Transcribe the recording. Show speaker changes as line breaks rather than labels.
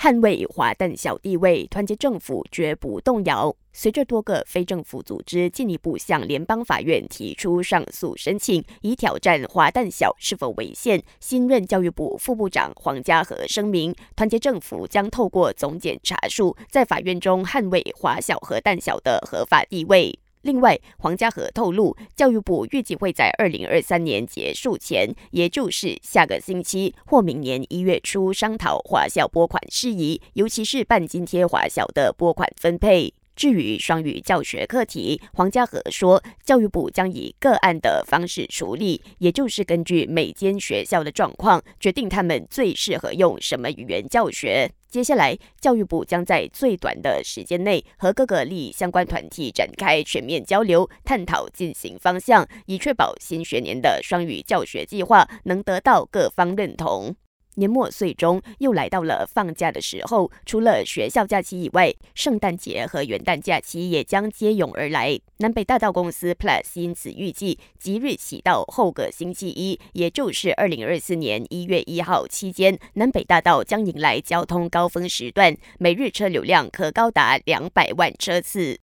捍卫华诞小地位，团结政府绝不动摇。随着多个非政府组织进一步向联邦法院提出上诉申请，以挑战华诞小是否违宪，新任教育部副部长黄家和声明，团结政府将透过总检查数，在法院中捍卫华小和诞小的合法地位。另外，黄家和透露，教育部预计会在二零二三年结束前，也就是下个星期或明年一月初商讨华校拨款事宜，尤其是半津贴华校的拨款分配。至于双语教学课题，黄家和说，教育部将以个案的方式处理，也就是根据每间学校的状况，决定他们最适合用什么语言教学。接下来，教育部将在最短的时间内和各个利益相关团体展开全面交流，探讨进行方向，以确保新学年的双语教学计划能得到各方认同。年末岁终又来到了放假的时候，除了学校假期以外，圣诞节和元旦假期也将接踵而来。南北大道公司 Plus 因此预计，即日起到后个星期一，也就是二零二四年一月一号期间，南北大道将迎来交通高峰时段，每日车流量可高达两百万车次。